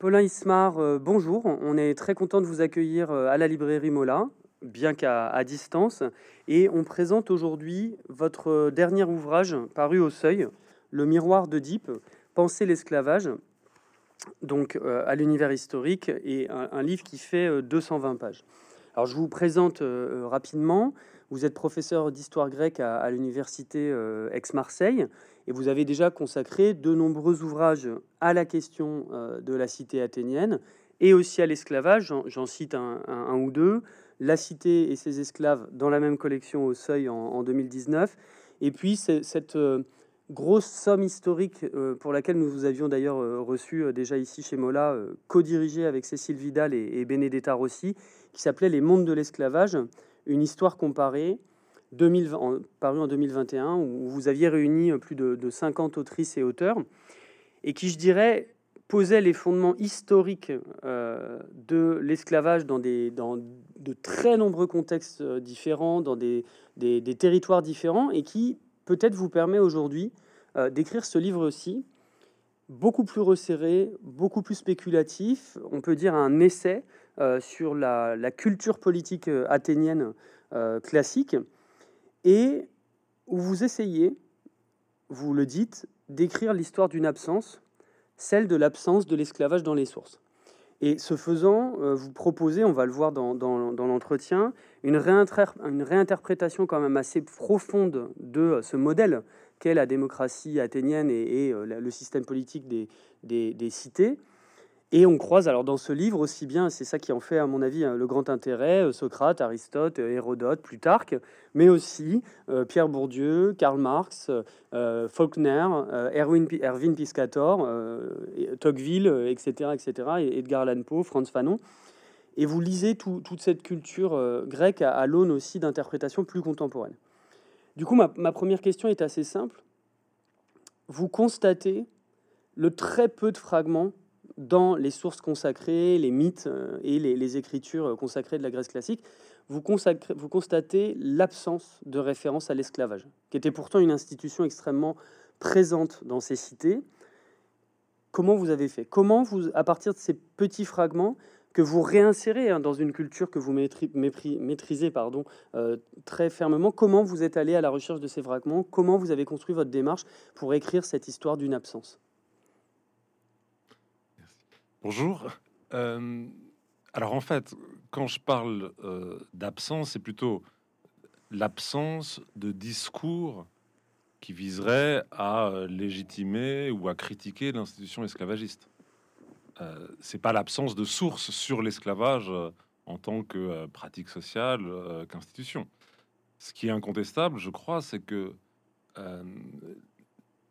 Paulin Ismar, euh, bonjour. On est très content de vous accueillir euh, à la librairie Mola, bien qu'à distance. Et on présente aujourd'hui votre euh, dernier ouvrage paru au Seuil, Le miroir Deep, Penser l'esclavage, donc à l'univers historique, et un, livre qui fait 220 pages. Alors je vous présente rapidement. Vous êtes professeur d'histoire grecque à l'université Aix-Marseille et vous avez déjà consacré de nombreux ouvrages à la question euh, de la cité athénienne et aussi à l'esclavage. J'en cite un, ou deux. La cité et ses esclaves dans la même collection au seuil en, 2019. Et puis cette euh, grosse somme historique euh, pour laquelle nous vous avions d'ailleurs reçu déjà ici chez Mola, co-dirigée avec Cécile Vidal et, et Benedetta Rossi, qui s'appelait Les mondes de l'esclavage, une histoire comparée 2020, paru en 2021, où vous aviez réuni plus de, 50 autrices et auteurs, et qui, je dirais, posait les fondements historiques euh, de l'esclavage dans, de très nombreux contextes euh, différents, dans des, territoires différents, et qui peut-être vous permet aujourd'hui euh, d'écrire ce livre aussi, beaucoup plus resserré, beaucoup plus spéculatif, on peut dire un essai sur la, culture politique athénienne classique, et où vous essayez, vous le dites, d'écrire l'histoire d'une absence, celle de l'absence de l'esclavage dans les sources. Et ce faisant, euh, vous proposez, on va le voir dans, l'entretien, une, réinterprétation quand même assez profonde de ce modèle qu'est la démocratie athénienne et, euh, le système politique des cités, et on croise alors dans ce livre aussi bien, c'est ça qui en fait à mon avis hein, le grand intérêt, euh, Socrate, Aristote, euh, Hérodote, Plutarque, mais aussi euh, Pierre Bourdieu, Karl Marx, Faulkner, Erwin, Erwin Piscator, Tocqueville, etc., etc., et Edgar Allan Poe, Franz Fanon. Et vous lisez toute cette culture grecque à, l'aune aussi d'interprétations plus contemporaines. Du coup, ma, ma première question est assez simple. Vous constatez le très peu de fragments dans les sources consacrées, les mythes euh, et les, écritures euh, consacrées de la Grèce classique, vous, constatez l'absence de référence à l'esclavage, qui était pourtant une institution extrêmement présente dans ces cités. Comment vous avez fait? Comment vous, à partir de ces petits fragments que vous réinsérez hein, dans une culture que vous maîtrisez euh, très fermement, comment vous êtes allé à la recherche de ces fragments? Comment vous avez construit votre démarche pour écrire cette histoire d'une absence? Bonjour. Euh, alors en fait, quand je parle euh, d'absence, c'est plutôt l'absence de discours qui viserait à euh, légitimer ou à critiquer l'institution esclavagiste. Euh, c'est pas l'absence de sources sur l'esclavage en tant que pratique sociale qu'institution. Ce qui est incontestable, je crois, c'est que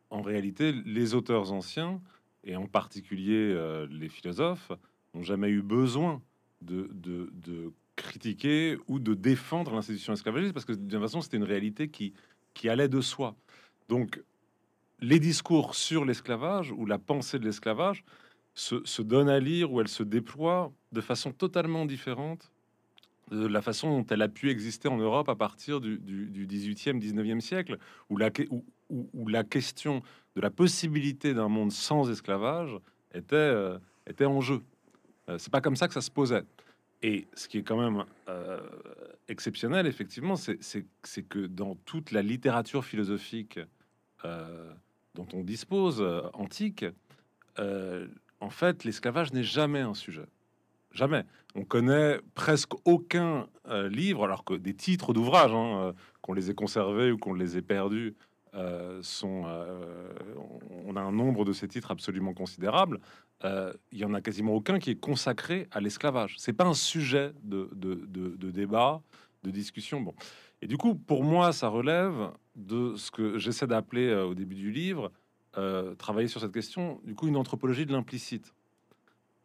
en réalité, les auteurs anciens et en particulier euh, les philosophes, n'ont jamais eu besoin de, de, critiquer ou de défendre l'institution esclavagiste, parce que de toute façon, c'était une réalité qui, qui allait de soi. Donc, les discours sur l'esclavage ou la pensée de l'esclavage se, se donnent à lire ou elle se déploie de façon totalement différente de la façon dont elle a pu exister en Europe à partir du, du, 18e, 19e siècle, où la, où, où, la question de la possibilité d'un monde sans esclavage était, euh, était en jeu. Euh, c'est pas comme ça que ça se posait. Et ce qui est quand même euh, exceptionnel, effectivement, c'est que dans toute la littérature philosophique dont on dispose, antique, en fait, l'esclavage n'est jamais un sujet. Jamais. On connaît presque aucun livre, alors que des titres d'ouvrages, hein, qu'on les ait conservés ou qu'on les ait perdus, euh, sont, euh, on a un nombre de ces titres absolument considérable. Euh, il y en a quasiment aucun qui est consacré à l'esclavage. C'est pas un sujet de, débat, de discussion. Bon, et du coup, pour moi, ça relève de ce que j'essaie d'appeler au début du livre, travailler sur cette question. Du coup, une anthropologie de l'implicite.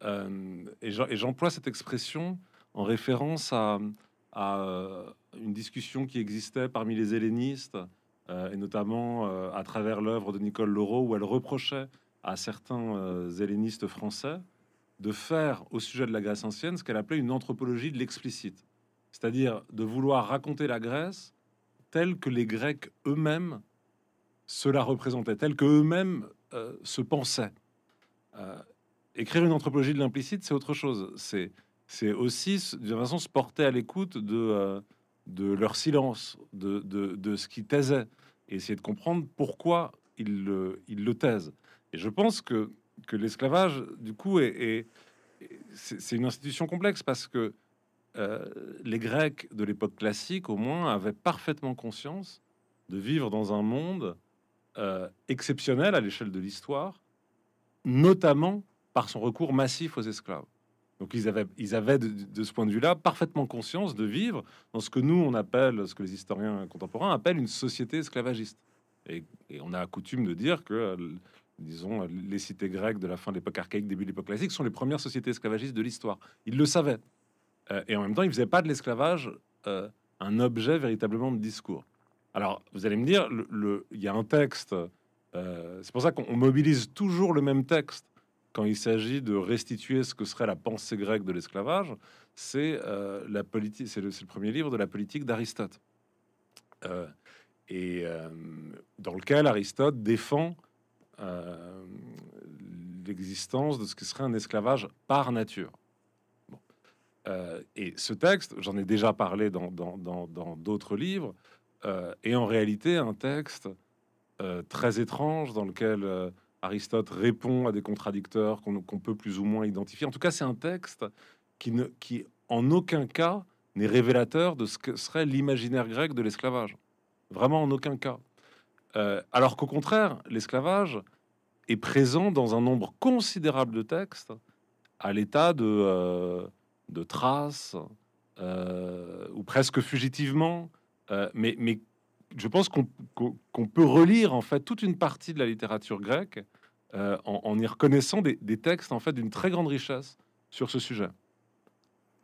et j'emploie cette expression en référence à, à une discussion qui existait parmi les hellénistes et notamment euh, à travers l'œuvre de Nicole Laureau, où elle reprochait à certains euh, hellénistes français de faire au sujet de la Grèce ancienne ce qu'elle appelait une anthropologie de l'explicite, c'est-à-dire de vouloir raconter la Grèce telle que les Grecs eux-mêmes se la représentaient, telle que eux-mêmes se pensaient. écrire une anthropologie de l'implicite, c'est autre chose. C'est aussi de façon se porter à l'écoute de, euh, de leur silence, de, de, de, ce qui taisait, et essayer de comprendre pourquoi ils le, ils le taisent. Et je pense que, que l'esclavage, du coup, est, c'est une institution complexe parce que euh, les Grecs de l'époque classique, au moins, avaient parfaitement conscience de vivre dans un monde euh, exceptionnel à l'échelle de l'histoire, notamment par son recours massif aux esclaves. Donc ils avaient, ils avaient de, ce point de vue-là parfaitement conscience de vivre dans ce que nous on appelle, ce que les historiens contemporains appellent une société esclavagiste. Et, on a coutume de dire que, disons, les cités grecques de la fin de l'époque archaïque, début de l'époque classique, sont les premières sociétés esclavagistes de l'histoire. Ils le savaient. Euh, et en même temps, ils faisaient pas de l'esclavage euh, un objet véritablement de discours. Alors, vous allez me dire, il y a un texte. Euh, c'est pour ça qu'on mobilise toujours le même texte quand il s'agit de restituer ce que serait la pensée grecque de l'esclavage, c'est euh, la politique, c'est le, premier livre de la politique d'Aristote, euh, et euh, dans lequel Aristote défend l'existence de ce qui serait un esclavage par nature. et ce texte, j'en ai déjà parlé dans d'autres livres, est en réalité un texte très étrange dans lequel Aristote répond à des contradicteurs qu'on peut plus ou moins identifier. En tout cas, c'est un texte qui, qui en aucun cas n'est révélateur de ce que serait l'imaginaire grec de l'esclavage. Vraiment en aucun cas. Euh, alors qu'au contraire, l'esclavage est présent dans un nombre considérable de textes à l'état de, euh, de traces, euh, ou presque fugitivement. mais, mais je pense qu'on peut relire en fait toute une partie de la littérature grecque euh, en, y reconnaissant des, textes en fait d'une très grande richesse sur ce sujet.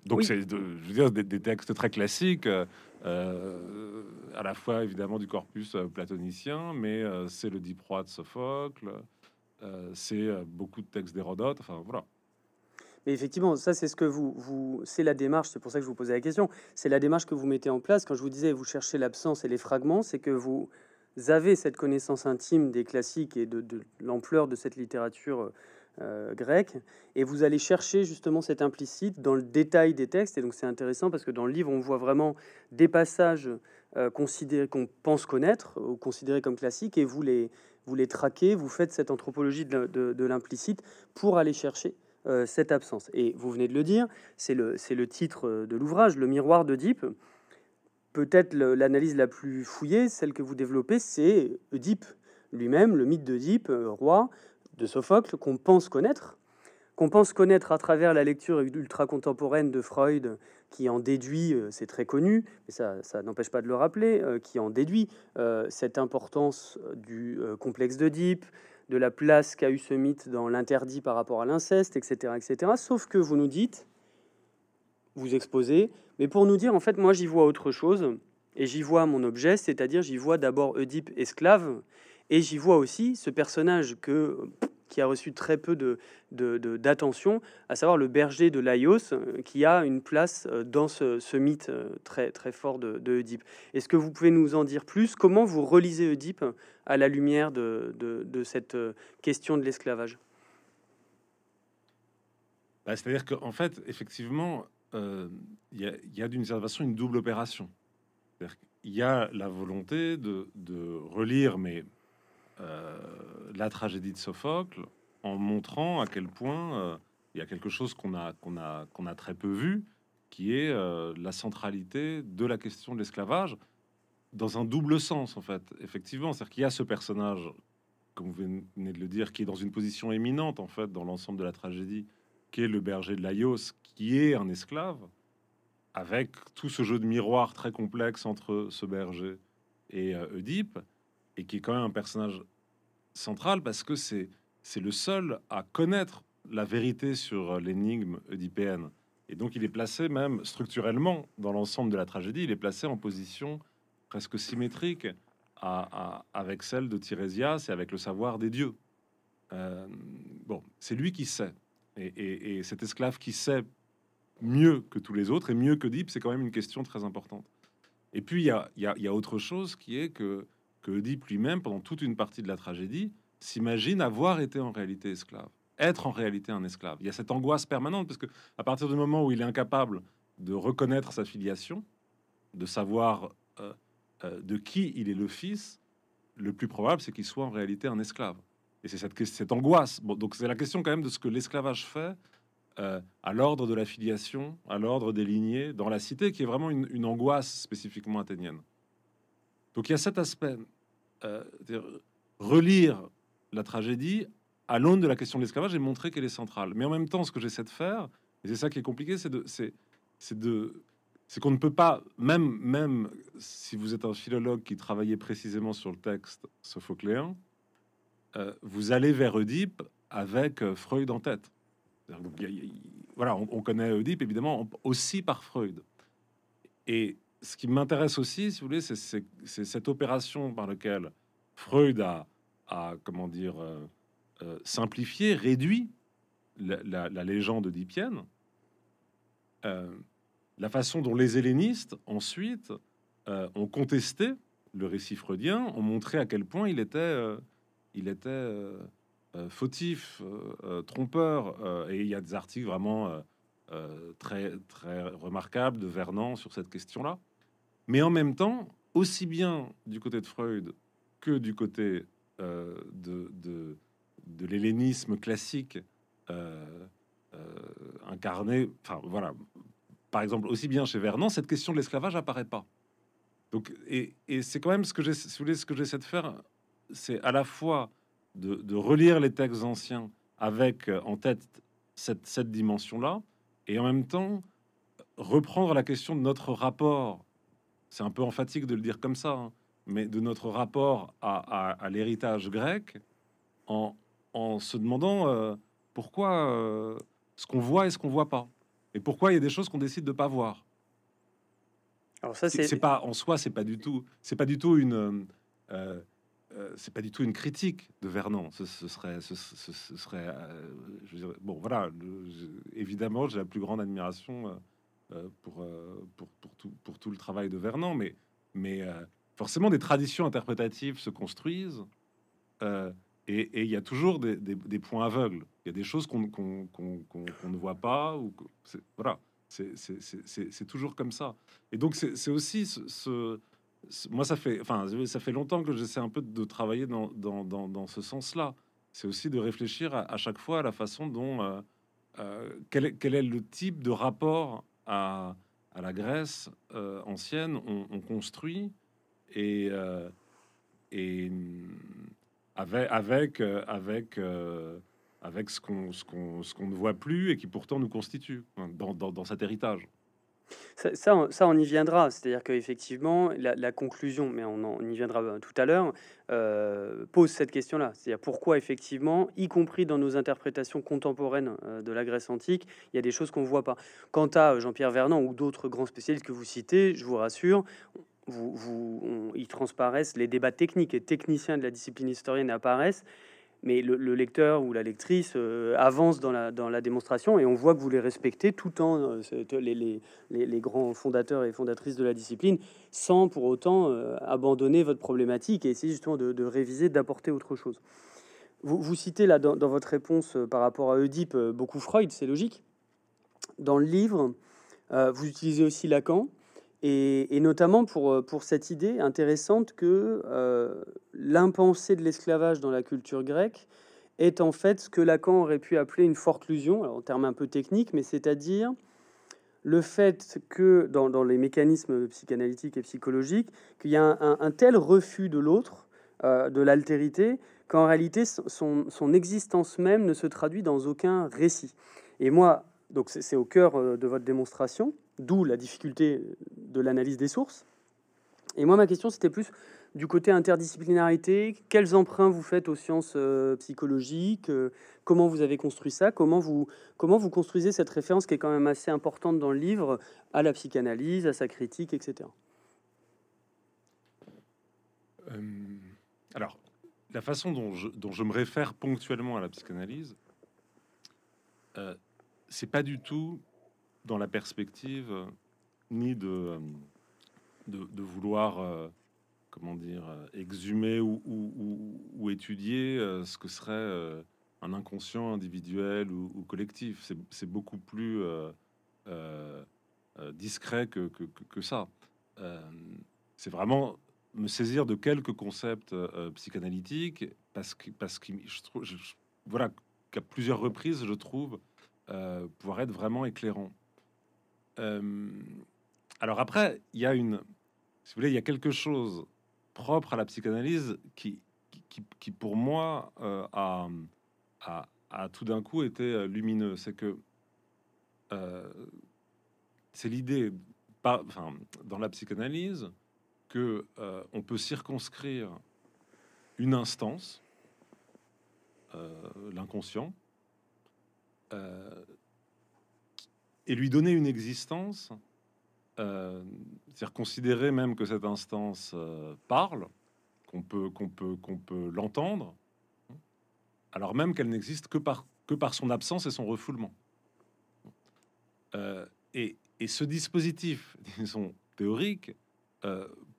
Donc c'est, je veux dire, des, textes très classiques, euh, euh, à la fois évidemment du corpus platonicien, mais c'est le Diproie de Sophocle, c'est beaucoup de textes d'Hérodote, enfin voilà. Mais effectivement, ça c'est ce que vous, vous c'est la démarche, c'est pour ça que je vous posais la question, c'est la démarche que vous mettez en place quand je vous disais vous cherchez l'absence et les fragments, c'est que vous avez cette connaissance intime des classiques et de, l'ampleur de cette littérature euh, grecque, et vous allez chercher justement cet implicite dans le détail des textes, et donc c'est intéressant parce que dans le livre on voit vraiment des passages euh, considérés qu'on pense connaître ou considérés comme classiques, et vous les, vous les traquez, vous faites cette anthropologie de, l'implicite pour aller chercher euh, cette absence. Et vous venez de le dire, c'est le, le titre de l'ouvrage, Le miroir d'Oedipe. Peut-être l'analyse la plus fouillée, celle que vous développez, c'est Oedipe lui-même, le mythe d'Oedipe, euh, roi de Sophocle, qu'on pense connaître, qu'on pense connaître à travers la lecture ultra-contemporaine de Freud, qui en déduit, euh, c'est très connu, mais ça, n'empêche pas de le rappeler, qui en déduit cette importance du complexe d'Oedipe, de la place qu'a eu ce mythe dans l'interdit par rapport à l'inceste, etc., etc. Sauf que vous nous dites, vous exposez, mais pour nous dire, en fait, moi j'y vois autre chose, et j'y vois mon objet, c'est-à-dire j'y vois d'abord Oedipe esclave, et j'y vois aussi ce personnage que qui a reçu très peu de, d'attention, à savoir le berger de Laios, euh, qui a une place euh, dans ce, mythe euh, très, très fort de, de Est-ce que vous pouvez nous en dire plus? Comment vous relisez Oedipe à la lumière de, cette question de l'esclavage? Bah, C'est-à-dire qu'en fait, effectivement, il y a, d'une certaine façon une double opération. Il y a la volonté de, relire, mais euh, la tragédie de Sophocle en montrant à quel point euh, il y a quelque chose qu'on a, très peu vu, qui est euh, la centralité de la question de l'esclavage dans un double sens, en fait. Effectivement, c'est-à-dire qu'il y a ce personnage, comme vous venez de le dire, qui est dans une position éminente, en fait, dans l'ensemble de la tragédie, qui est le berger de Laios, qui est un esclave, avec tout ce jeu de miroir très complexe entre ce berger et Oedipe, et qui est quand même un personnage central parce que c'est c'est le seul à connaître la vérité sur l'énigme oedipéenne. Et donc il est placé même structurellement dans l'ensemble de la tragédie, il est placé en position presque symétrique à, avec celle de Tirésias et avec le savoir des dieux. Euh, bon, c'est lui qui sait. Et, cet esclave qui sait mieux que tous les autres et mieux que Deep, c'est quand même une question très importante. Et puis il y a, autre chose qui est que que lui-même, pendant toute une partie de la tragédie, s'imagine avoir été en réalité esclave. être en réalité un esclave. Il y a cette angoisse permanente parce que à partir du moment où il est incapable de reconnaître sa filiation, de savoir euh, euh, de qui il est le fils, le plus probable c'est qu'il soit en réalité un esclave. Et c'est cette, cette angoisse. Bon, donc c'est la question quand même de ce que l'esclavage fait euh, à l'ordre de la filiation, à l'ordre des lignées dans la cité, qui est vraiment une, angoisse spécifiquement athénienne. Donc il y a cet aspect, relire la tragédie à l'aune de la question de l'esclavage et montrer qu'elle est centrale. Mais en même temps, ce que j'essaie de faire, et c'est ça qui est compliqué, c'est qu'on ne peut pas, même, même si vous êtes un philologue qui travaillait précisément sur le texte sophocléen, euh, vous allez vers Oedipe avec euh, Freud en tête. Voilà, on, connaît Oedipe évidemment aussi par Freud. Et ce qui m'intéresse aussi, si vous voulez, c'est, cette opération par laquelle Freud a, comment dire, euh, euh, simplifié, réduit la, légende oedipienne, euh, la façon dont les hellénistes ensuite ont contesté le récit freudien, ont montré à quel point il était fautif, trompeur, et il y a des articles vraiment très très remarquables de Vernon sur cette question-là. Mais en même temps, aussi bien du côté de Freud que du côté de de l'hellénisme classique euh, euh, incarné, enfin voilà, par exemple aussi bien chez Vernon, cette question de l'esclavage apparaît pas. Donc, et, c'est quand même ce que j'ai, ce que j'essaie de faire, c'est à la fois de, relire les textes anciens avec euh, en tête cette, cette dimension-là, et en même temps reprendre la question de notre rapport. C'est un peu emphatique de le dire comme ça, hein, mais de notre rapport à, à l'héritage grec en, en se demandant euh, pourquoi euh, ce qu'on voit et ce qu'on voit pas, et pourquoi il y a des choses qu'on décide de pas voir. Alors ça, c'est pas en soi, c'est pas du tout, c'est pas du tout une, euh, c'est pas du tout une critique de Vernon. Ce, serait, ce, serait, bon, voilà. évidemment, j'ai la plus grande admiration pour, pour, pour, tout, pour tout le travail de Vernon, mais, mais forcément, des traditions interprétatives se construisent. Et il y a toujours des, points aveugles. Il y a des choses qu'on ne voit pas. Ou voilà, c'est toujours comme ça. Et donc, c'est aussi ce, Moi, ça fait, enfin, ça fait longtemps que j'essaie un peu de travailler dans, dans, dans, ce sens-là. C'est aussi de réfléchir à, chaque fois à la façon dont... Euh, euh, quel, est, quel, est, le type de rapport à, à la Grèce euh, ancienne on, construit et, et avec, avec, avec, euh, avec ce qu'on ce qu'on ne voit plus et qui pourtant nous constitue hein, dans, cet héritage. Ça, ça, on y viendra. C'est-à-dire qu'effectivement, la, la, conclusion, mais on, y viendra euh, tout à l'heure, pose cette question-là. C'est-à-dire pourquoi, effectivement, y compris dans nos interprétations contemporaines de la Grèce antique, il y a des choses qu'on ne voit pas. Quant à Jean-Pierre Vernant ou d'autres grands spécialistes que vous citez, je vous rassure, vous, vous, ils transparaissent, les débats techniques et techniciens de la discipline historienne apparaissent, mais le, lecteur ou la lectrice euh, avance dans la, dans la démonstration et on voit que vous les respectez tout en euh, les, les, les, grands fondateurs et fondatrices de la discipline sans pour autant euh, abandonner votre problématique et essayer justement de, réviser, d'apporter autre chose. Vous, vous citez là dans, dans, votre réponse par rapport à Oedipe beaucoup Freud, c'est logique. Dans le livre, vous utilisez aussi Lacan. Et, notamment pour, euh, pour cette idée intéressante que euh, l'impensé de l'esclavage dans la culture grecque est en fait ce que Lacan aurait pu appeler une forclusion, alors en termes un peu techniques, mais c'est-à-dire le fait que dans, dans, les mécanismes psychanalytiques et psychologiques, qu'il y a un, tel refus de l'autre, euh, de l'altérité, qu'en réalité son, son, existence même ne se traduit dans aucun récit. Et moi, donc c'est au cœur de votre démonstration, d'où la difficulté de l'analyse des sources. Et moi, ma question, c'était plus du côté interdisciplinarité. Quels emprunts vous faites aux sciences euh, psychologiques euh, Comment vous avez construit ça comment vous, comment vous construisez cette référence qui est quand même assez importante dans le livre à la psychanalyse, à sa critique, etc. Euh, alors, la façon dont je, me réfère ponctuellement à la psychanalyse, c'est pas du tout dans la perspective euh, ni de, euh, de, vouloir, euh, comment dire, exhumer ou, étudier ce que serait un inconscient individuel ou, collectif. C'est beaucoup plus discret que, ça. c'est vraiment me saisir de quelques concepts psychanalytiques parce que parce que je voilà qu'à plusieurs reprises je trouve pouvoir être vraiment éclairant. alors après, il y a une, si vous voulez, il y a quelque chose propre à la psychanalyse qui, qui, qui pour moi, euh, a, a, tout d'un coup été euh, lumineux. C'est que euh, c'est l'idée, enfin, dans la psychanalyse, que on peut circonscrire une instance, l'inconscient, et lui donner une existence euh, c'est-à-dire considérer même que cette instance euh, parle, qu'on peut, qu'on peut, qu'on peut l'entendre, alors même qu'elle n'existe que par, que par son absence et son refoulement. Euh, et, et, ce dispositif, disons, théorique,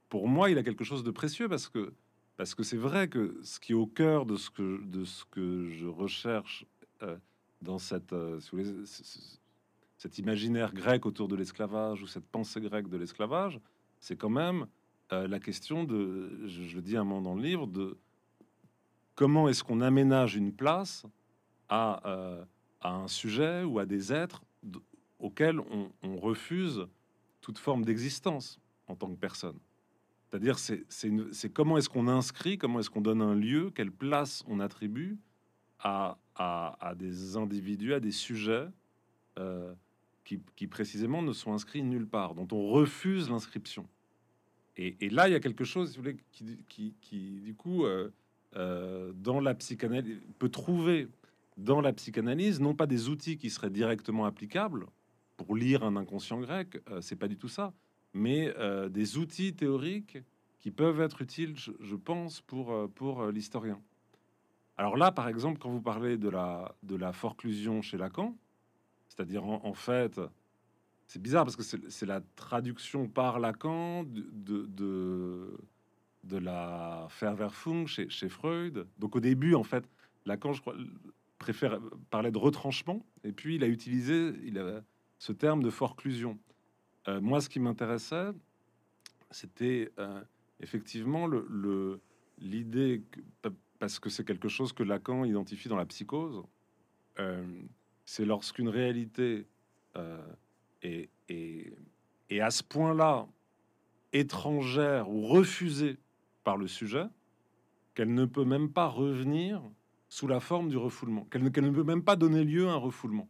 pour moi, il a quelque chose de précieux parce que parce que c'est vrai que ce qui est au cœur de ce que de ce que je recherche dans cette, voulez, cet imaginaire grec autour de l'esclavage ou cette pensée grecque de l'esclavage, c'est quand même euh, la question de, je, le dis un moment dans le livre, de comment est-ce qu'on aménage une place à, euh, à, un sujet ou à des êtres auxquels on, refuse toute forme d'existence en tant que personne. C'est-à-dire, c'est comment est-ce qu'on inscrit, comment est-ce qu'on donne un lieu, quelle place on attribue à, des individus, à des sujets euh, qui, précisément ne sont inscrits nulle part, dont on refuse l'inscription. Et, là, il y a quelque chose, qui, du coup, euh, euh, dans la psychanalyse, peut trouver dans la psychanalyse non pas des outils qui seraient directement applicables pour lire un inconscient grec, c'est pas du tout ça, mais des outils théoriques qui peuvent être utiles, je, pense, pour, pour l'historien. Alors là, par exemple, quand vous parlez de la, de la forclusion chez Lacan, c'est-à-dire, en, fait, c'est bizarre parce que c'est la traduction par Lacan de, de, la Verwerfung chez, chez Freud. Donc, au début, en fait, Lacan, je crois, préfère parler de retranchement, et puis il a utilisé il a ce terme de forclusion. Euh, moi, ce qui m'intéressait, c'était euh, effectivement le l'idée, parce que c'est quelque chose que Lacan identifie dans la psychose, euh, c'est lorsqu'une réalité euh, est, à ce point-là étrangère ou refusée par le sujet qu'elle ne peut même pas revenir sous la forme du refoulement, qu'elle ne, peut même pas donner lieu à un refoulement.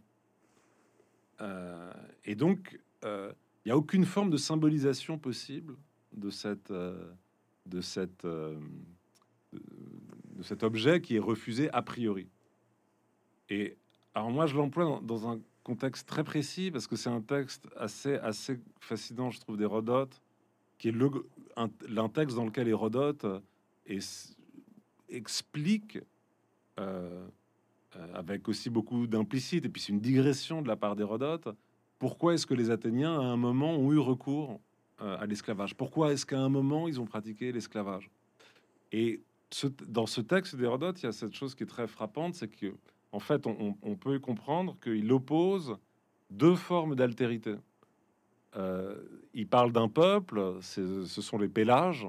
Euh, et donc, il n'y a aucune forme de symbolisation possible de cette, de cette, cet objet qui est refusé a priori. Et alors moi, je l'emploie dans, un contexte très précis parce que c'est un texte assez, assez fascinant, je trouve, d'Hérodote, qui est un, texte dans lequel Hérodote explique, euh, euh, avec aussi beaucoup d'implicite, et puis c'est une digression de la part d'Hérodote, pourquoi est-ce que les Athéniens, à un moment, ont eu recours euh, à l'esclavage? Pourquoi est-ce qu'à un moment, ils ont pratiqué l'esclavage? Et dans ce texte d'Hérodote, il y a cette chose qui est très frappante, c'est que en fait, on, peut comprendre qu'il oppose deux formes d'altérité. Euh, il parle d'un peuple, ce sont les Pélages,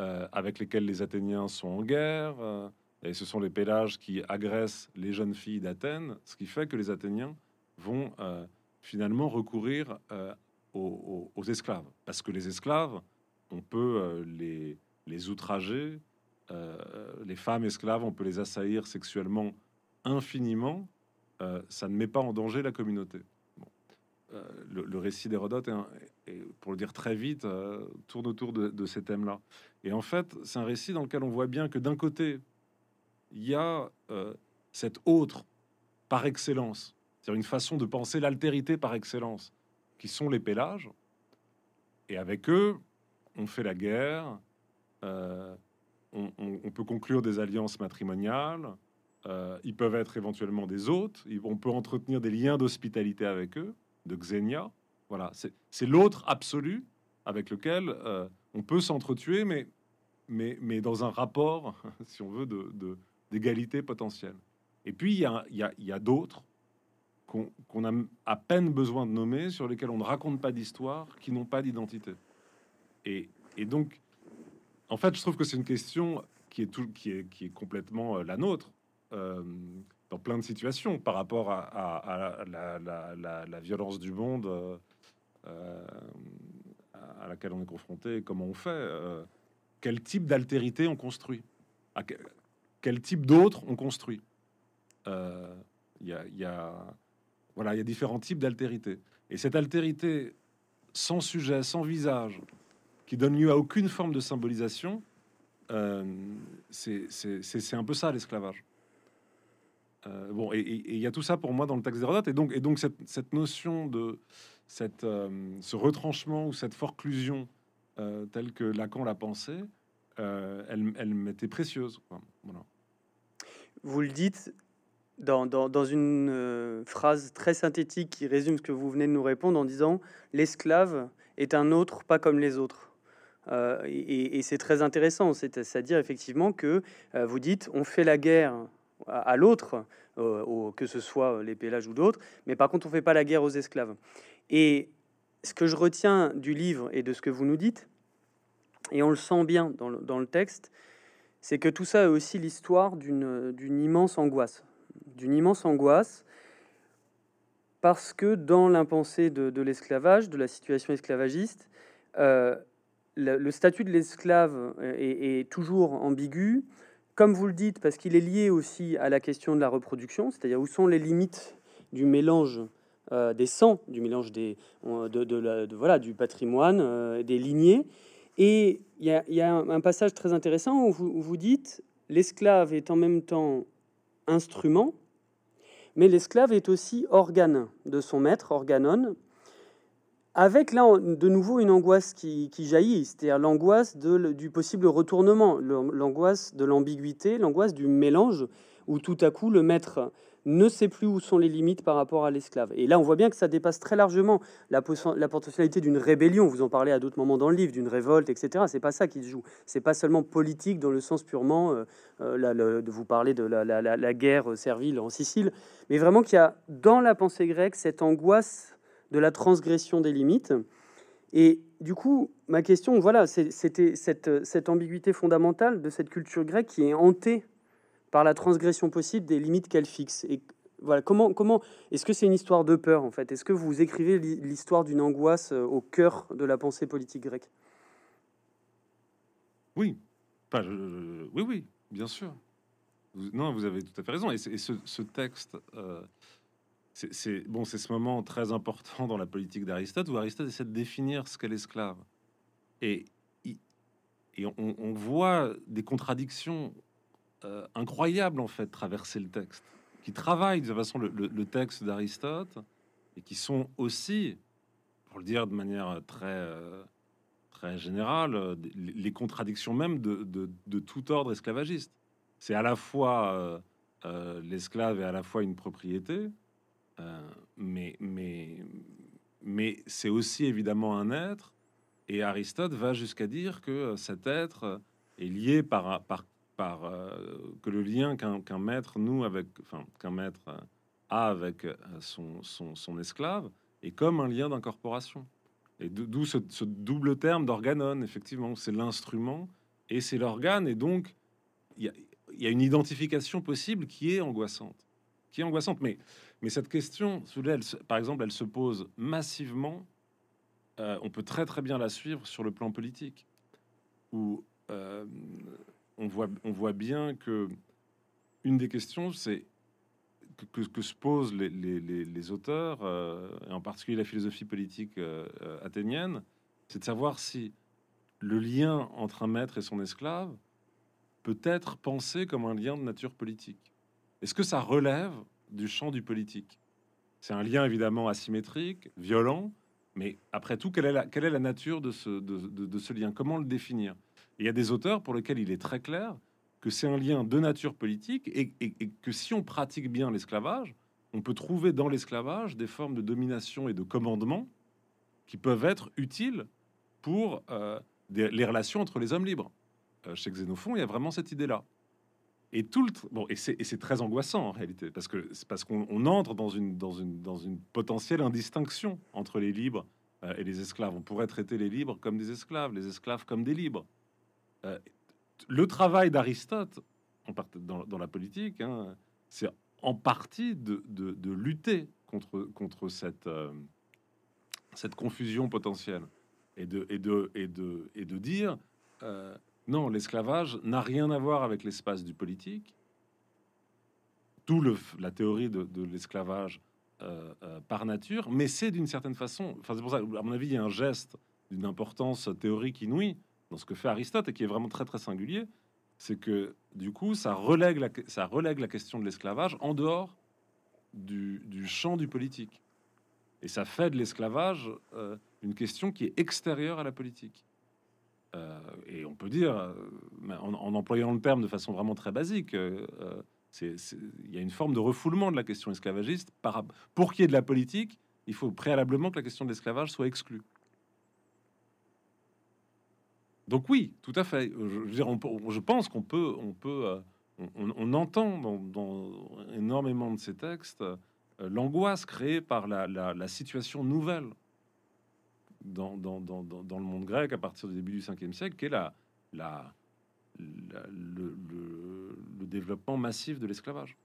euh, avec lesquels les Athéniens sont en guerre, euh, et ce sont les Pélages qui agressent les jeunes filles d'Athènes, ce qui fait que les Athéniens vont finalement recourir aux, esclaves, parce que les esclaves, on peut les outrager, les femmes esclaves, on peut les assaillir sexuellement infiniment, euh, ça ne met pas en danger la communauté. Euh, le, récit d'Hérodote, pour le dire très vite, euh, tourne autour de, ces thèmes-là. Et en fait, c'est un récit dans lequel on voit bien que d'un côté, il y a cette autre par excellence, c'est-à-dire une façon de penser l'altérité par excellence, qui sont les pélages. Et avec eux, on fait la guerre, on, peut conclure des alliances matrimoniales, euh, ils peuvent être éventuellement des hôtes. On peut entretenir des liens d'hospitalité avec eux, de Xenia. Voilà, c'est l'autre absolu avec lequel euh, on peut s'entretuer, mais, mais, dans un rapport, si on veut, d'égalité de, potentielle. Et puis, il y a, d'autres qu'on a à peine besoin de nommer, sur lesquels on ne raconte pas d'histoire, qui n'ont pas d'identité. Et, donc, en fait, je trouve que c'est une question qui est, tout, qui est, complètement euh, la nôtre. Euh, dans plein de situations par rapport à, la, violence du monde euh, à laquelle on est confronté, comment on fait, quel type d'altérité on construit, quel type d'autres on construit. Voilà, il y a différents types d'altérité. Et cette altérité sans sujet, sans visage, qui donne lieu à aucune forme de symbolisation, euh, c'est un peu ça l'esclavage. Euh, bon, et il y a tout ça pour moi dans le texte d'Hérodote, et donc, et donc cette, cette notion de cette, euh, ce retranchement ou cette forclusion telle que Lacan l'a pensée, elle, elle m'était précieuse. Vous le dites, dans, dans, une euh, phrase très synthétique qui résume ce que vous venez de nous répondre en disant l'esclave est un autre pas comme les autres. Euh, et, c'est très intéressant, c'est-à-dire effectivement que euh, vous dites on fait la guerre à, l'autre, que ce soit les pélages ou d'autres, mais par contre on fait pas la guerre aux esclaves. Et ce que je retiens du livre et de ce que vous nous dites, et on le sent bien dans le, texte, c'est que tout ça est aussi l'histoire d'une immense angoisse d'une immense angoisse, parce que dans l'impensée de, de l'esclavage, de la situation esclavagiste, euh, le, statut de l'esclave est, toujours ambigu, comme vous le dites, parce qu'il est lié aussi à la question de la reproduction, c'est-à-dire où sont les limites du mélange euh, des sangs, du mélange des, de, de, voilà, du patrimoine, euh, des lignées. Et il y, a un, passage très intéressant où vous, où vous dites l'esclave est en même temps instrument, mais l'esclave est aussi organe de son maître, organon, avec là de nouveau une angoisse qui, jaillit, c'est-à-dire l'angoisse du possible retournement, l'angoisse de l'ambiguïté, l'angoisse du mélange, où tout à coup le maître ne sait plus où sont les limites par rapport à l'esclave. Et là, on voit bien que ça dépasse très largement la, potentialité d'une rébellion. Vous en parlez à d'autres moments dans le livre, d'une révolte, etc. C'est pas ça qui se joue. C'est pas seulement politique dans le sens purement euh, euh, de vous parler de la, guerre servile en Sicile, mais vraiment qu'il y a dans la pensée grecque cette angoisse de la transgression des limites. Et du coup, ma question, voilà, c'était cette, cette ambiguïté fondamentale de cette culture grecque qui est hantée par la transgression possible des limites qu'elle fixe. Et voilà, comment, comment est-ce que c'est une histoire de peur en fait? Est-ce que vous écrivez l'histoire d'une angoisse euh, au cœur de la pensée politique grecque? Oui, pas, oui, oui, bien sûr. non, vous avez tout à fait raison. Et, ce, texte, euh, c'est bon, c'est ce moment très important dans la politique d'Aristote où Aristote essaie de définir ce qu'est l'esclave. Et, on, voit des contradictions euh, incroyable en fait traverser le texte, qui travaillent de façon le, texte d'Aristote et qui sont aussi, pour le dire de manière très euh, très générale, les contradictions même de, tout ordre esclavagiste. C'est à la fois euh, l'esclave et à la fois une propriété, mais mais mais c'est aussi évidemment un être. Et Aristote va jusqu'à dire que cet être est lié par, euh, que le lien qu'un maître nous avec, enfin qu'un maître a avec euh, son, son, esclave est comme un lien d'incorporation. Et d'où ce, double terme d'organon, effectivement, c'est l'instrument et c'est l'organe, et donc il y, a une identification possible qui est angoissante, qui est angoissante. Mais, mais cette question, elle, par exemple, elle se pose massivement. Euh, on peut très très bien la suivre sur le plan politique, où on voit, on voit bien que une des questions, c'est que, que, se posent les, auteurs, euh, et en particulier la philosophie politique euh, athénienne, c'est de savoir si le lien entre un maître et son esclave peut être pensé comme un lien de nature politique. Est-ce que ça relève du champ du politique? C'est un lien évidemment asymétrique, violent, mais après tout, quelle est la, nature de ce, de ce lien? Comment le définir? Il y a des auteurs pour lesquels il est très clair que c'est un lien de nature politique et, que si on pratique bien l'esclavage, on peut trouver dans l'esclavage des formes de domination et de commandement qui peuvent être utiles pour euh, les relations entre les hommes libres. Euh, chez Xénophon, il y a vraiment cette idée-là. Et tout le bon et c'est très angoissant en réalité parce que c'est parce qu'on entre dans une dans une dans une potentielle indistinction entre les libres euh, et les esclaves. On pourrait traiter les libres comme des esclaves, les esclaves comme des libres. Euh, le travail d'Aristote, dans, dans la politique, hein, c'est en partie de, de, lutter contre contre cette euh, cette confusion potentielle et de et de et de et de dire non, l'esclavage n'a rien à voir avec l'espace du politique. Tout le, la théorie de, l'esclavage euh, euh, par nature, mais c'est d'une certaine façon, enfin c'est pour ça, à mon avis, il y a un geste d'une importance théorique inouïe dans ce que fait Aristote et qui est vraiment très très singulier, c'est que du coup, ça relègue la, ça la question de l'esclavage en dehors du, champ du politique. Et ça fait de l'esclavage euh, une question qui est extérieure à la politique. Euh, et on peut dire, euh, en, employant le terme de façon vraiment très basique, euh, il y a une forme de refoulement de la question esclavagiste. Par, pour qu'il y ait de la politique, il faut préalablement que la question de l'esclavage soit exclue. Donc oui, tout à fait. Je pense qu'on peut, on peut, on, entend dans, énormément de ces textes l'angoisse créée par la situation nouvelle dans, dans, dans, dans, le monde grec à partir du début du 5e siècle, qui est la, la, le, développement massif de l'esclavage.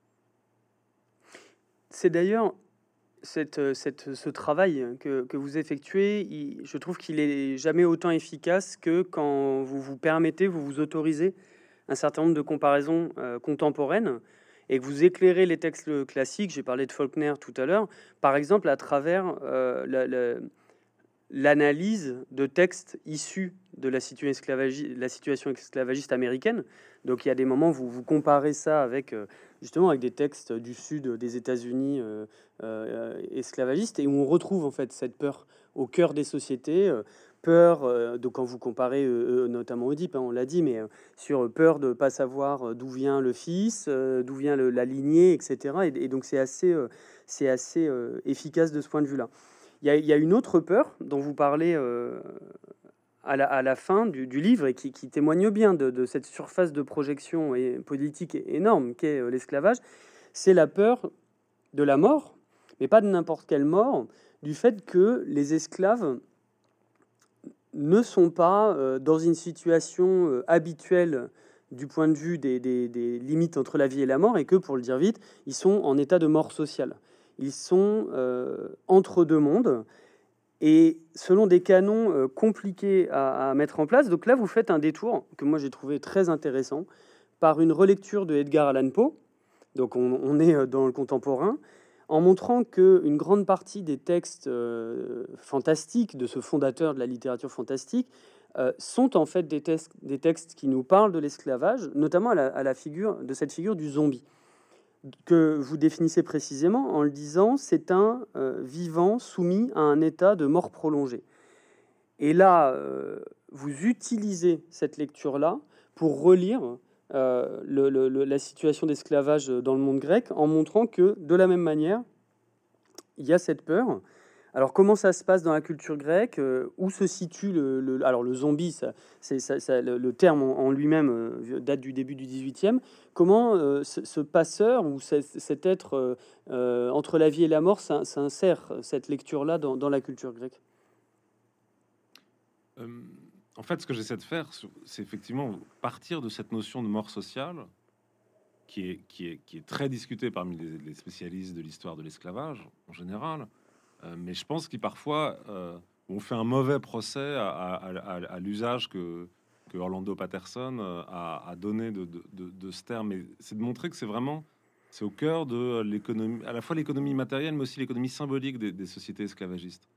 C'est d'ailleurs cette, cette, ce travail que, que vous effectuez, je trouve qu'il est jamais autant efficace que quand vous vous permettez, vous vous autorisez un certain nombre de comparaisons euh, contemporaines et que vous éclairez les textes classiques. J'ai parlé de Faulkner tout à l'heure, par exemple à travers euh, la, l'analyse de textes issus de la situation, esclavagiste, américaine. Donc il y a des moments où vous, comparez ça avec euh, justement avec des textes du sud des États-Unis euh, euh, esclavagistes et où on retrouve en fait cette peur au cœur des sociétés. peur, de quand vous comparez notamment Oedipe, hein, on l'a dit, mais sur peur de pas savoir d'où vient le fils, d'où vient la lignée, etc. Et, et donc c'est assez, c'est assez efficace de ce point de vue-là. Il y, a une autre peur dont vous parlez euh, à, la, fin du, livre et qui, témoigne bien de, cette surface de projection et politique énorme qu'est euh, l'esclavage, c'est la peur de la mort, mais pas de n'importe quelle mort, du fait que les esclaves ne sont pas euh, dans une situation habituelle du point de vue des, des, limites entre la vie et la mort, et que, pour le dire vite, ils sont en état de mort sociale. Ils sont euh, entre deux mondes et selon des canons euh, compliqués à, mettre en place. Donc là, vous faites un détour que moi j'ai trouvé très intéressant par une relecture de Edgar Allan Poe. Donc on, est euh, dans le contemporain en montrant que une grande partie des textes fantastiques de ce fondateur de la littérature fantastique sont en fait des, textes, des textes qui nous parlent de l'esclavage, notamment à la, figure de cette figure du zombie que vous définissez précisément en le disant c'est un euh, vivant soumis à un état de mort prolongée. Et là, euh, vous utilisez cette lecture-là pour relire euh, la situation d'esclavage dans le monde grec en montrant que de la même manière, il y a cette peur alors comment ça se passe dans la culture grecque euh, Où se situe le, alors le zombie le, terme en, lui-même euh, date du début du 18e. Comment euh, ce, passeur ou cet être entre la vie et la mort s'insère cette lecture-là dans, la culture grecque? En fait, ce que j'essaie de faire, c'est effectivement partir de cette notion de mort sociale qui est, qui est, qui est très discutée parmi les spécialistes de l'histoire de l'esclavage en général mais je pense qu'il parfois euh, on fait un mauvais procès à, l'usage que, Orlando Patterson euh, a, donné de, ce terme. C'est de montrer que c'est vraiment c'est au cœur de l'économie, à la fois l'économie matérielle, mais aussi l'économie symbolique des, sociétés esclavagistes.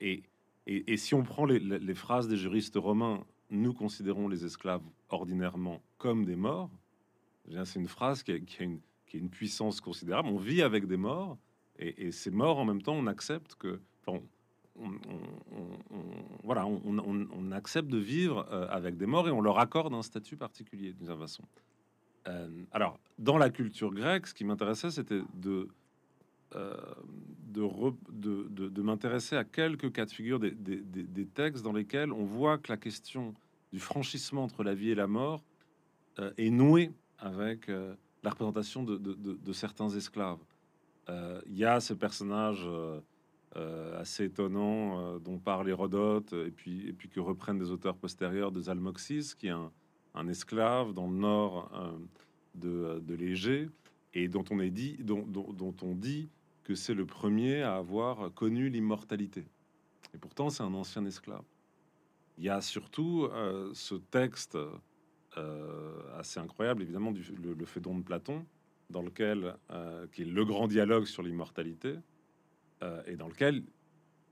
et, si on prend les, phrases des juristes romains, nous considérons les esclaves ordinairement comme des morts. C'est une phrase qui a, une, puissance considérable. On vit avec des morts, et, et c'est mort en même temps, on accepte que, on, voilà, on, accepte de vivre euh, avec des morts et on leur accorde un statut particulier d'une façon. Euh, alors, dans la culture grecque, ce qui m'intéressait, c'était de, euh, de, m'intéresser à quelques cas de figure des, textes dans lesquels on voit que la question du franchissement entre la vie et la mort est nouée avec la représentation de, certains esclaves. Il y a ce personnage assez étonnant dont parle Hérodote et puis, que reprennent des auteurs postérieurs de Zalmoxis, qui est un, esclave dans le nord de, de et dont on, dit, que c'est le premier à avoir connu l'immortalité. Et pourtant, c'est un ancien esclave. Il y a surtout euh, ce texte euh, assez incroyable, évidemment, du, le, le de Platon, dans lequel, euh, qui est le grand dialogue sur l'immortalité, et dans lequel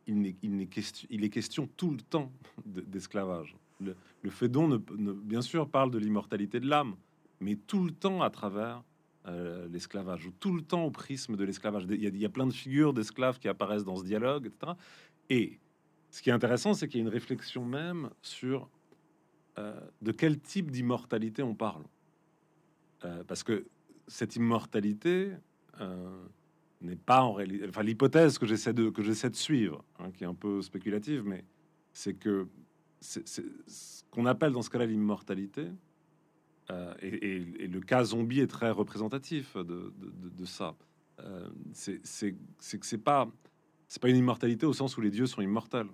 il est, il, est question, il est question tout le temps d'esclavage. Le, le Phédon, ne, bien sûr, parle de l'immortalité de l'âme, mais tout le temps à travers l'esclavage, ou tout le temps au prisme de l'esclavage. Il, il y, a plein de figures d'esclaves qui apparaissent dans ce dialogue, etc. Et ce qui est intéressant, c'est qu'il y a une réflexion même sur euh, de quel type d'immortalité on parle. Euh, parce que cette immortalité euh, n'est pas en réalité... Enfin, l'hypothèse que j'essaie de, que j'essaie de suivre, hein, qui est un peu spéculative, mais c'est que c'est, ce qu'on appelle dans ce cas-là l'immortalité, et, le cas zombie est très représentatif de, ça. c'est, que c'est pas c'est pas une immortalité au sens où les dieux sont immortels,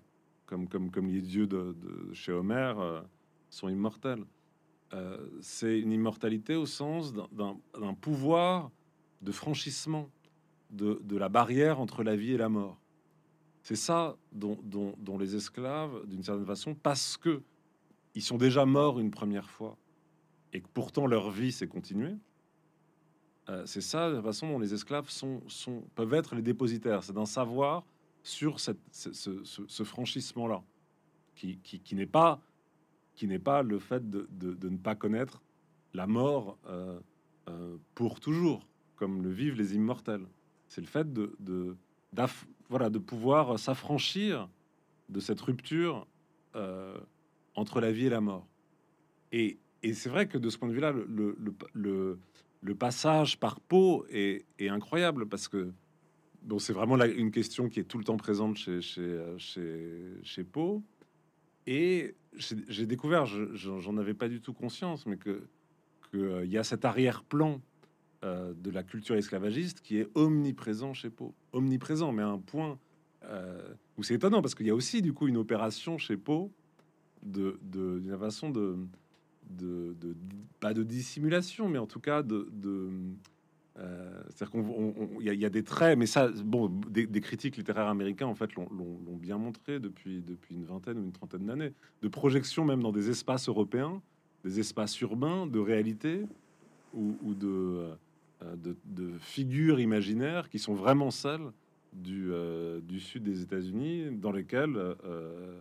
comme, comme, comme les dieux de, chez Homère euh, sont immortels. Euh, c'est une immortalité au sens d'un pouvoir de franchissement de, la barrière entre la vie et la mort. C'est ça dont, les esclaves, d'une certaine façon, parce que ils sont déjà morts une première fois et que pourtant leur vie s'est continuée, euh, c'est ça la façon dont les esclaves sont, peuvent être les dépositaires. C'est d'un savoir sur ce, franchissement-là, qui, n'est pas, qui n'est pas le fait de, de, ne pas connaître la mort euh, euh, pour toujours, comme le vivent les immortels. C'est le fait de, de voilà, de pouvoir s'affranchir de cette rupture entre la vie et la mort. Et, et c'est vrai que de ce point de vue-là, le, le, le, le passage par peau est, incroyable parce que bon, c'est vraiment une question qui est tout le temps présente chez, chez, chez, chez Poe. Et j'ai découvert, j'en avais pas du tout conscience, mais que qu'il euh, y a cet arrière-plan euh, de la culture esclavagiste qui est omniprésent chez Poe. Omniprésent, mais à un point euh, où c'est étonnant parce qu'il y a aussi du coup une opération chez Poe de d'une façon de de, pas de dissimulation, mais en tout cas de, euh, c'est-à-dire qu'on y, a des traits, mais ça, bon, des, critiques littéraires américains en fait l'ont bien montré depuis une vingtaine ou une trentaine d'années, de projection même dans des espaces européens, des espaces urbains de réalité ou, euh, de, figures imaginaires qui sont vraiment celles du, euh, sud des États-Unis, dans lesquelles euh,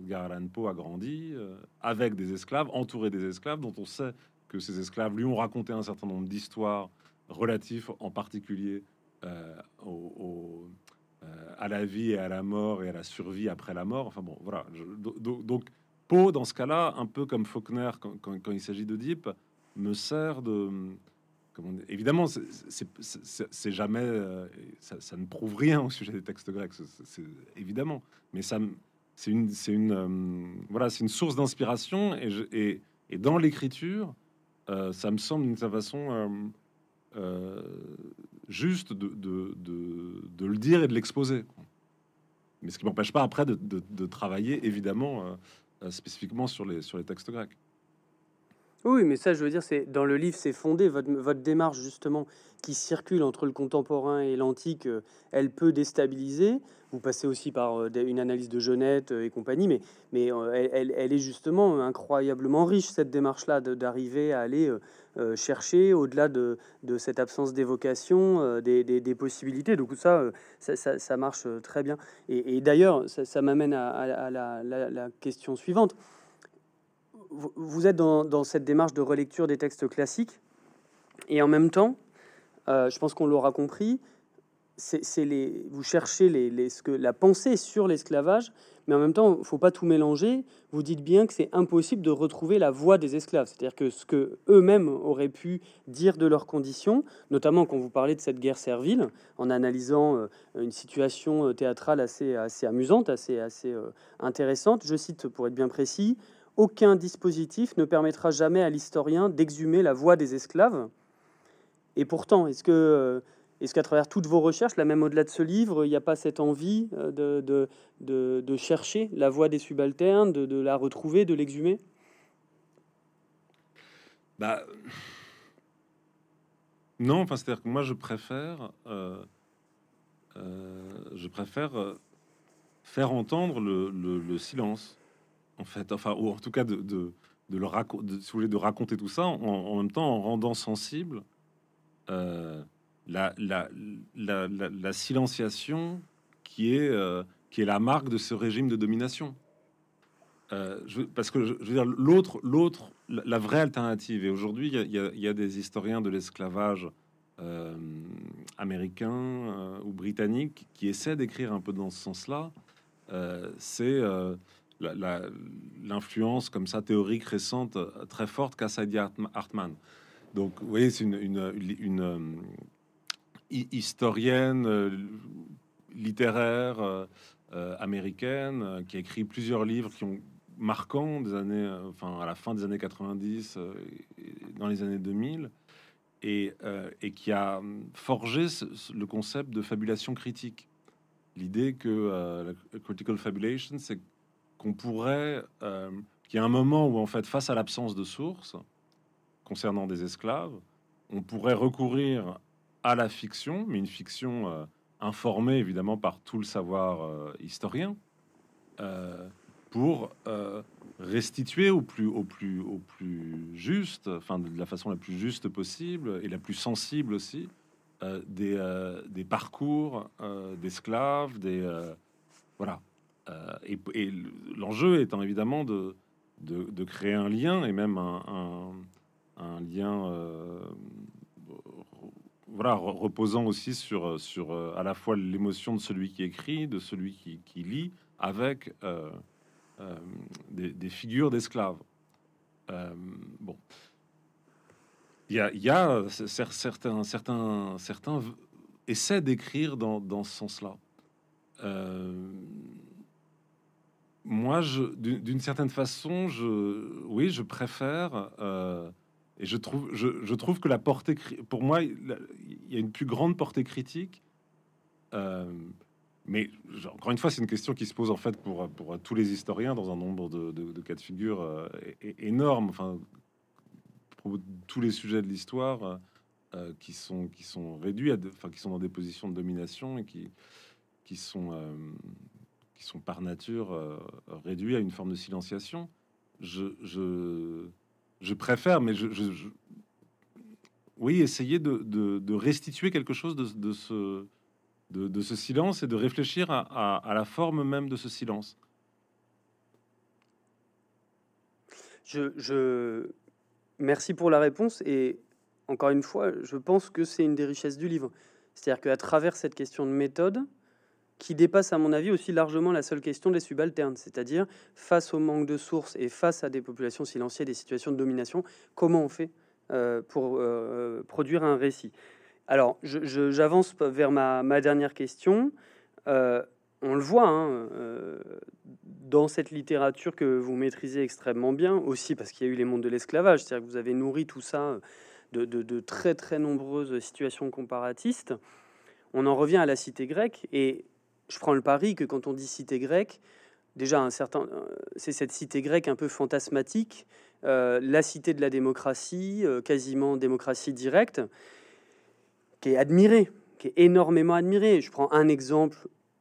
Garland Poe a grandi avec des esclaves, entouré des esclaves, dont on sait que ces esclaves lui ont raconté un certain nombre d'histoires relatifs en particulier euh, à la vie et à la mort et à la survie après la mort. Enfin bon, voilà. donc, Poe, dans ce cas-là, un peu comme Faulkner quand, il s'agit Deep, me sert de... Évidemment, c'est jamais... ça, ça, ne prouve rien au sujet des textes grecs, c'est évidemment. Mais ça, c'est une, une, euh, voilà, c'est une source d'inspiration et, et, dans l'écriture, euh, ça me semble d'une certaine façon euh, juste de, de, de, le dire et de l'exposer. Mais ce qui m'empêche pas après de, travailler évidemment spécifiquement sur les, sur les textes grecs. Oui, mais ça, je veux dire, c'est dans le livre, c'est fondé. Votre, démarche, justement, qui circule entre le contemporain et l'antique, euh, elle peut déstabiliser. Vous passez aussi par euh, une analyse de Genette euh, et compagnie, mais, mais elle, est justement incroyablement riche, cette démarche-là, d'arriver à aller chercher, au-delà de, cette absence d'évocation, des, possibilités. Donc ça, ça, marche très bien. Et, d'ailleurs, ça, m'amène à, la question suivante vous êtes dans, cette démarche de relecture des textes classiques, et en même temps, euh, je pense qu'on l'aura compris, c'est les, vous cherchez les, ce que, la pensée sur l'esclavage, mais en même temps, faut pas tout mélanger. Vous dites bien que c'est impossible de retrouver la voix des esclaves, c'est-à-dire que ce que eux-mêmes auraient pu dire de leurs conditions, notamment quand vous parlez de cette guerre servile, en analysant euh, une situation euh, théâtrale assez, amusante, assez intéressante. Je cite pour être bien précis aucun dispositif ne permettra jamais à l'historien d'exhumer la voix des esclaves. Et pourtant, est-ce que est-ce qu'à travers toutes vos recherches, là même au-delà de ce livre, il n'y a pas cette envie de, de, de, chercher la voix des subalternes, de, la retrouver, de l'exhumer? Bah, Non, enfin, c'est-à-dire que moi, je préfère, euh, euh, je préfère euh, faire entendre le, silence, en fait, enfin, ou en tout cas de, de, le raconter, si vous de raconter tout ça en, même temps en rendant sensible la, la, la, la, silenciation qui est, euh, qui est la marque de ce régime de domination. Euh, parce que je, veux dire, l'autre, l'autre, la, vraie alternative, et aujourd'hui, il y, y, a des historiens de l'esclavage euh, américains ou britanniques qui essaient d'écrire un peu dans ce sens-là. c'est l'influence comme ça théorique récente très forte qu'a Sadie Hartman. Donc, vous voyez, c'est une, une, historienne euh, littéraire euh, euh, américaine qui a écrit plusieurs livres qui ont marquant des années, enfin à la fin des années 90, dans les années 2000, et, et qui a forgé le concept de fabulation critique. L'idée que la critical fabulation, c'est qu'on pourrait, qu'il y a un moment où en fait, face à l'absence de sources concernant des esclaves, on pourrait recourir à la fiction, mais une fiction euh, informée évidemment par tout le savoir euh, historien, euh, pour restituer au plus, au, plus, au plus juste, enfin de la façon la plus juste possible et la plus sensible aussi, des, des, parcours d'esclaves, des voilà. Et, l'enjeu étant évidemment de, de, créer un lien et même un, un, lien voilà, reposant aussi sur, sur euh, à la fois l'émotion de celui qui écrit, de celui qui, qui lit, avec euh, euh, des, figures d'esclaves. bon, il y a, y a certains, certains, certains essaient d'écrire dans, dans, ce sens-là. Moi, d'une certaine façon, je, oui, je préfère et je trouve, je, trouve que la portée, pour moi, il y a une plus grande portée critique. Euh, mais encore une fois, c'est une question qui se pose en fait pour, pour tous les historiens dans un nombre de, cas de figure euh, énorme. Enfin, pour tous les sujets de l'histoire euh, qui sont qui sont réduits, à enfin qui sont dans des positions de domination et qui qui sont qui sont par nature réduits à une forme de silenciation. Je, je je préfère, mais je, oui, essayer de, restituer quelque chose de, ce, silence et de réfléchir à, la forme même de ce silence. Je, merci pour la réponse et encore une fois, je pense que c'est une des richesses du livre. C'est-à-dire qu'à travers cette question de méthode, qui dépasse à mon avis aussi largement la seule question des subalternes, c'est-à-dire face au manque de sources et face à des populations silencieuses, des situations de domination, comment on fait euh, pour euh, produire un récit? Alors, j'avance vers ma, dernière question. Euh, on le voit hein, dans cette littérature que vous maîtrisez extrêmement bien, aussi parce qu'il y a eu les mondes de l'esclavage, c'est-à-dire que vous avez nourri tout ça de, de très très nombreuses situations comparatistes. On en revient à la cité grecque et je prends le pari que quand on dit cité grecque, déjà un certain, euh, c'est cette cité grecque un peu fantasmatique, euh, la cité de la démocratie, euh, quasiment démocratie directe, qui est admirée, qui est énormément admirée. Je prends un exemple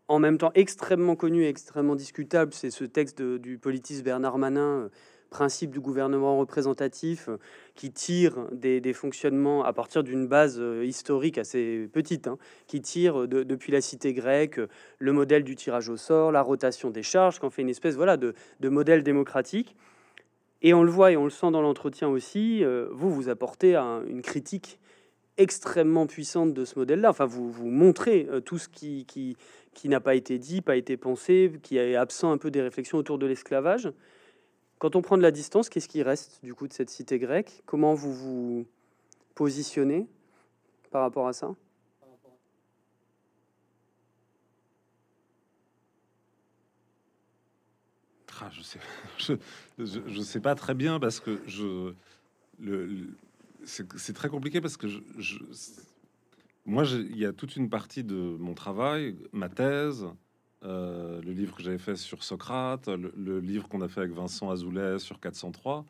en même temps extrêmement connu et extrêmement discutable, c'est ce texte du politiste Bernard Manin, principe du gouvernement représentatif euh, qui tire des, fonctionnements à partir d'une base euh, historique assez petite, hein, qui tire depuis la cité grecque euh, le modèle du tirage au sort, la rotation des charges, qu'on fait une espèce voilà, de, modèle démocratique. Et on le voit et on le sent dans l'entretien aussi, vous, vous apportez une critique extrêmement puissante de ce modèle-là. Enfin, vous, vous montrez tout ce qui, qui, qui n'a pas été dit, pas été pensé, qui est absent un peu des réflexions autour de l'esclavage. Quand on prend de la distance, qu'est-ce qui reste du coup de cette cité grecque? Comment vous vous positionnez par rapport à ça? Ah, je sais, sais pas très bien parce que je, c'est très compliqué parce que je, moi, il y a toute une partie de mon travail, ma thèse, euh, le livre que j'avais fait sur Socrate, le, livre qu'on a fait avec Vincent Azoulay sur 403,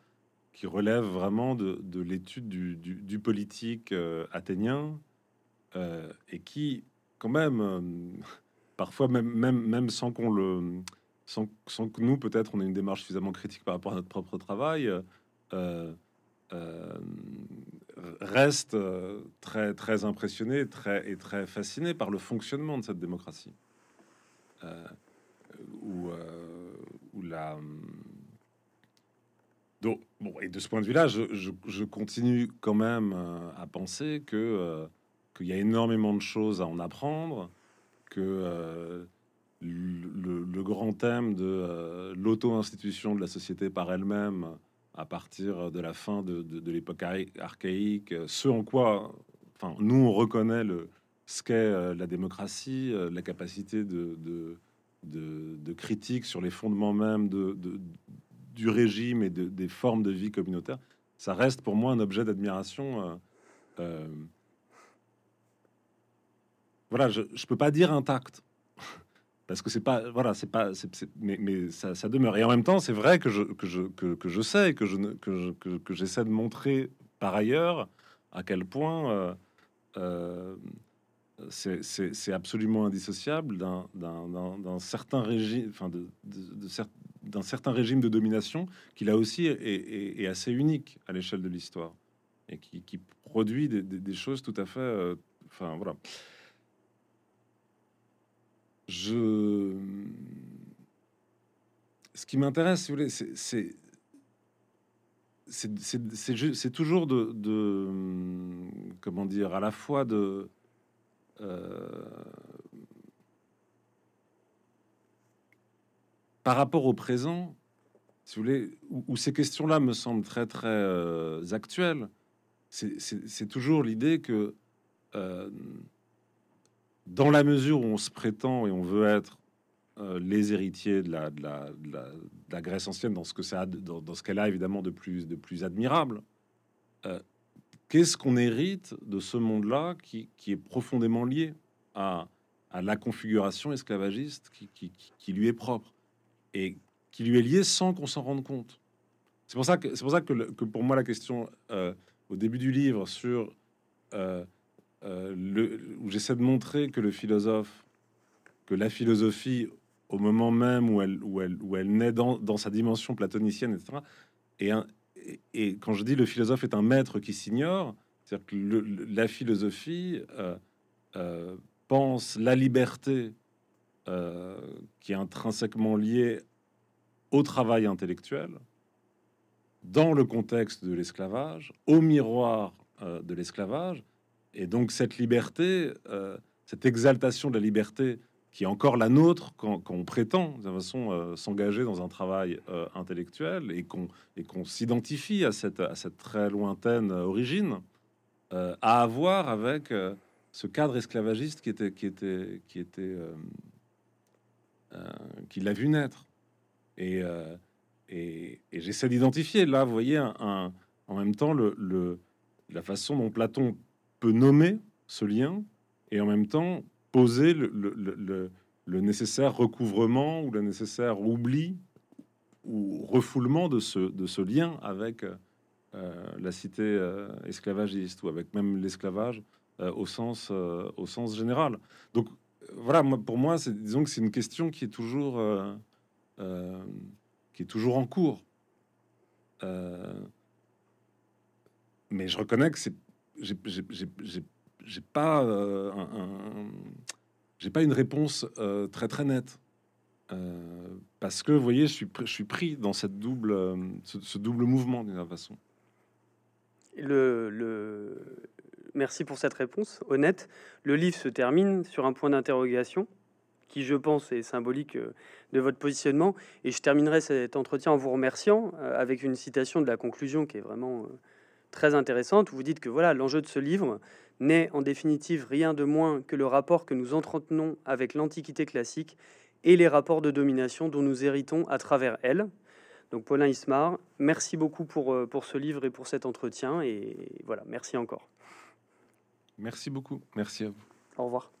qui relève vraiment de, de l'étude du, politique euh, athénien euh, et qui, quand même, parfois même, même, sans qu'on le, sans, sans, que nous peut-être on ait une démarche suffisamment critique par rapport à notre propre travail, reste très très impressionné, et très fasciné par le fonctionnement de cette démocratie. Euh, euh, où la donc, bon, et de ce point de vue-là, je, continue quand même euh, à penser que qu'il y a énormément de choses à en apprendre, que le, grand thème de l'auto-institution de la société par elle-même, à partir de la fin de, de l'époque archaïque, ce en quoi, enfin, nous on reconnaît le, ce qu'est euh, la démocratie, euh, la capacité de, de, critique sur les fondements même de, du régime et des formes de vie communautaire, ça reste pour moi un objet d'admiration. Euh, voilà, je ne peux pas dire intact parce que c'est pas voilà c'est pas mais, mais ça, demeure et en même temps c'est vrai que je que je que je sais que je que que, j'essaie de montrer par ailleurs à quel point c'est absolument indissociable d'un certain régime, enfin de, certain régime de domination qui là aussi est, assez unique à l'échelle de l'histoire et qui, produit des, choses tout à fait, euh, enfin voilà. Je, ce qui m'intéresse, c'est toujours de, comment dire, à la fois de par rapport au présent, si vous voulez, où, ces questions-là me semblent très très euh, actuelles, c'est toujours l'idée que euh, dans la mesure où on se prétend et on veut être les héritiers de la, de, la, Grèce ancienne, dans ce que ça, dans, dans ce qu'elle a évidemment de plus de plus admirable, Qu'est-ce qu'on hérite de ce monde-là qui, est profondément lié à, la configuration esclavagiste qui, lui est propre et qui lui est lié sans qu'on s'en rende compte? C'est pour ça que c'est pour ça que, pour moi la question euh, au début du livre sur euh, euh, le, où j'essaie de montrer que le philosophe, que la philosophie au moment même où elle, où elle, où elle naît dans, dans sa dimension platonicienne, etc., et un, et, quand je dis le philosophe est un maître qui s'ignore, c'est-à-dire que la philosophie euh, euh, pense la liberté euh, qui est intrinsèquement liée au travail intellectuel dans le contexte de l'esclavage, au miroir de l'esclavage, et donc cette liberté, cette exaltation de la liberté qui est encore la nôtre quand, on prétend de façon euh, s'engager dans un travail euh, intellectuel et qu'on et qu'on s'identifie à cette, à cette très lointaine euh, origine, à avoir avec ce cadre esclavagiste qui était qui était qui était qui l'a vu naître. Et, et, j'essaie d'identifier là, vous voyez, un, en même temps le, le, la façon dont Platon peut nommer ce lien et en même temps poser le, nécessaire recouvrement ou le nécessaire oubli ou refoulement de ce, de ce lien avec euh, la cité euh, esclavagiste ou avec même l'esclavage euh, au, sens, au sens général. Donc voilà, moi, pour moi, c'est disons que c'est une question qui est toujours, qui est toujours en cours. mais je reconnais que c'est j'ai pas euh, j'ai pas une réponse euh, très très nette euh, parce que vous voyez, je suis je suis pris dans cette double ce, double mouvement d'une façon. Le, le, merci pour cette réponse honnête. Le livre se termine sur un point d'interrogation qui, je pense, est symbolique de votre positionnement. Et je terminerai cet entretien en vous remerciant avec une citation de la conclusion qui est vraiment très intéressante. Vous dites que voilà, l'enjeu de ce livre, n'est en définitive rien de moins que le rapport que nous entretenons avec l'Antiquité classique et les rapports de domination dont nous héritons à travers elle. Donc Paulin Ismar, merci beaucoup pour, euh, pour ce livre et pour cet entretien. Et voilà, merci encore. Merci beaucoup. Merci à vous. Au revoir.